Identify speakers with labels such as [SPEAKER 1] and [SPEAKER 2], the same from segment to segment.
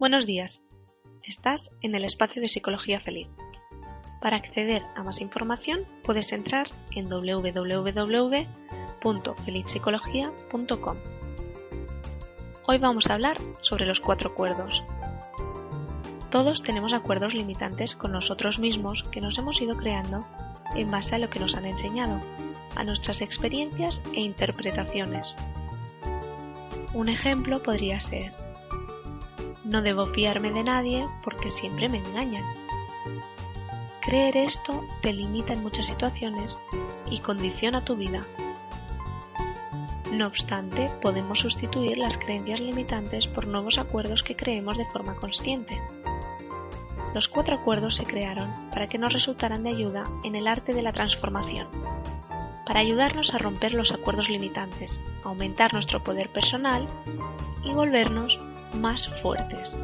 [SPEAKER 1] Buenos días. Estás en el espacio de Psicología Feliz. Para acceder a más información puedes entrar en www.felizpsicología.com. Hoy vamos a hablar sobre los cuatro acuerdos. Todos tenemos acuerdos limitantes con nosotros mismos que nos hemos ido creando en base a lo que nos han enseñado, a nuestras experiencias e interpretaciones. Un ejemplo podría ser, no debo fiarme de nadie porque siempre me engañan. Creer esto te limita en muchas situaciones y condiciona tu vida. No obstante, podemos sustituir las creencias limitantes por nuevos acuerdos que creemos de forma consciente. Los cuatro acuerdos se crearon para que nos resultaran de ayuda en el arte de la transformación, para ayudarnos a romper los acuerdos limitantes, aumentar nuestro poder personal y volvernos más fuertes.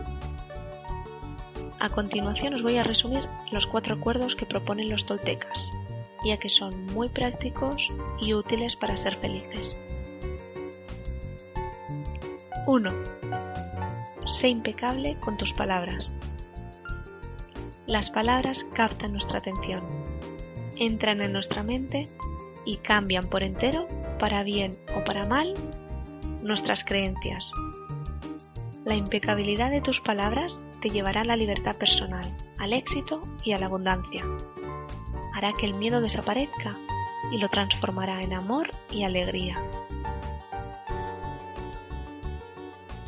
[SPEAKER 1] A continuación os voy a resumir los cuatro acuerdos que proponen los toltecas, ya que son muy prácticos y útiles para ser felices. 1. Sé impecable con tus palabras. Las palabras captan nuestra atención, entran en nuestra mente y cambian por entero, para bien o para mal, nuestras creencias. La impecabilidad de tus palabras te llevará a la libertad personal, al éxito y a la abundancia. Hará que el miedo desaparezca y lo transformará en amor y alegría.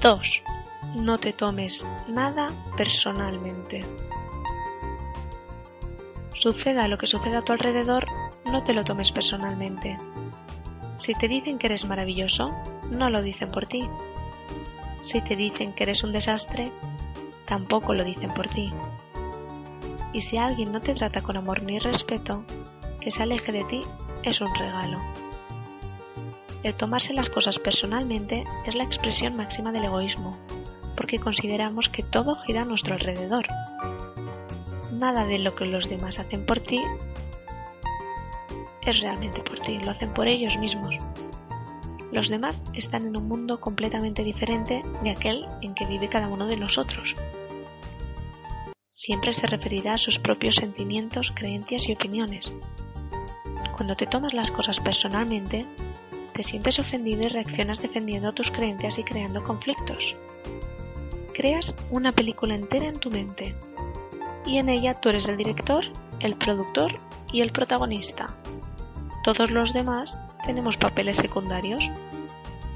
[SPEAKER 1] 2. No te tomes nada personalmente. Suceda lo que suceda a tu alrededor, no te lo tomes personalmente. Si te dicen que eres maravilloso, no lo dicen por ti. Si te dicen que eres un desastre, tampoco lo dicen por ti. Y si alguien no te trata con amor ni respeto, que se aleje de ti es un regalo. El tomarse las cosas personalmente es la expresión máxima del egoísmo, porque consideramos que todo gira a nuestro alrededor. Nada de lo que los demás hacen por ti es realmente por ti, lo hacen por ellos mismos. Los demás están en un mundo completamente diferente de aquel en que vive cada uno de nosotros. Siempre se referirá a sus propios sentimientos, creencias y opiniones. Cuando te tomas las cosas personalmente, te sientes ofendido y reaccionas defendiendo tus creencias y creando conflictos. Creas una película entera en tu mente y en ella tú eres el director, el productor y el protagonista. Todos los demás tenemos papeles secundarios.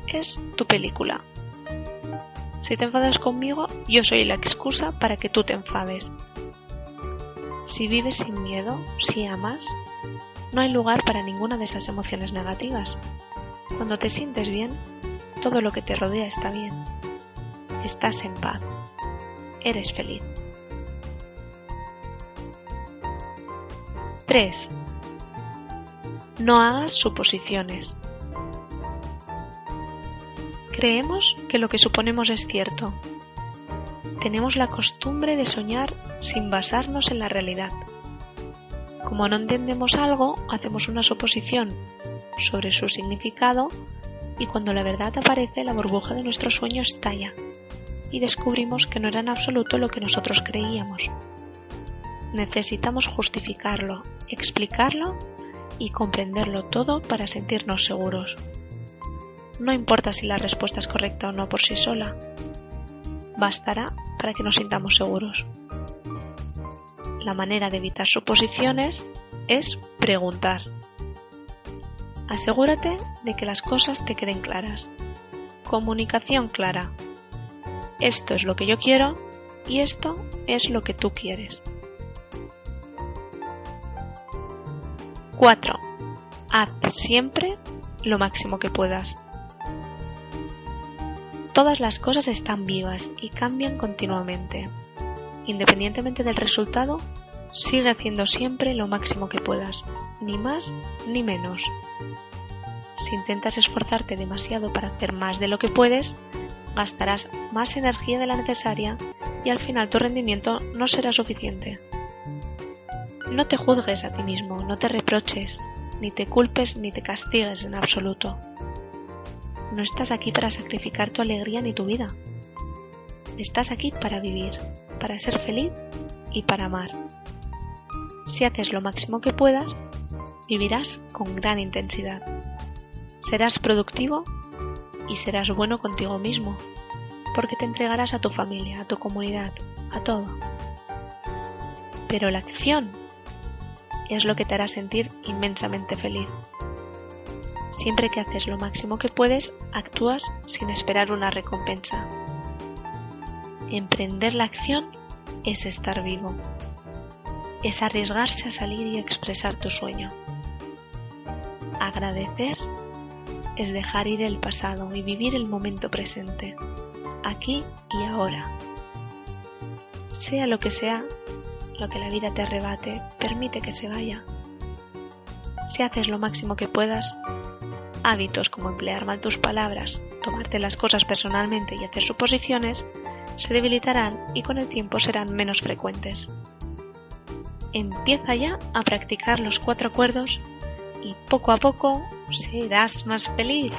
[SPEAKER 1] Es tu película. Si te enfadas conmigo, yo soy la excusa para que tú te enfades. Si vives sin miedo, si amas, no hay lugar para ninguna de esas emociones negativas. Cuando te sientes bien, todo lo que te rodea está bien. Estás en paz. Eres feliz. 3. No hagas suposiciones. Creemos que lo que suponemos es cierto. Tenemos la costumbre de soñar sin basarnos en la realidad. Como no entendemos algo, hacemos una suposición sobre su significado y cuando la verdad aparece la burbuja de nuestro sueño estalla y descubrimos que no era en absoluto lo que nosotros creíamos. Necesitamos justificarlo, explicarlo y comprenderlo todo para sentirnos seguros. No importa si la respuesta es correcta o no por sí sola, bastará para que nos sintamos seguros. La manera de evitar suposiciones es preguntar. Asegúrate de que las cosas te queden claras. Comunicación clara. Esto es lo que yo quiero y esto es lo que tú quieres. 4. Haz siempre lo máximo que puedas. Todas las cosas están vivas y cambian continuamente. Independientemente del resultado, sigue haciendo siempre lo máximo que puedas, ni más ni menos si intentas esforzarte demasiado para hacer más de lo que puedes, gastarás más energía de la necesaria y al final tu rendimiento no será suficiente. No te juzgues a ti mismo, no te reproches, ni te culpes ni te castigues en absoluto. No estás aquí para sacrificar tu alegría ni tu vida. Estás aquí para vivir, para ser feliz y para amar. Si haces lo máximo que puedas, vivirás con gran intensidad. Serás productivo y serás bueno contigo mismo, porque te entregarás a tu familia, a tu comunidad, a todo. Pero la acción es lo que te hará sentir inmensamente feliz. Siempre que haces lo máximo que puedes, actúas sin esperar una recompensa. Emprender la acción es estar vivo. Es arriesgarse a salir y expresar tu sueño. Agradecer es dejar ir el pasado y vivir el momento presente, aquí y ahora. Sea lo que sea, lo que la vida te arrebate, permite que se vaya. Si haces lo máximo que puedas, hábitos como emplear mal tus palabras, tomarte las cosas personalmente y hacer suposiciones, se debilitarán y con el tiempo serán menos frecuentes. Empieza ya a practicar los cuatro acuerdos y poco a poco serás más feliz.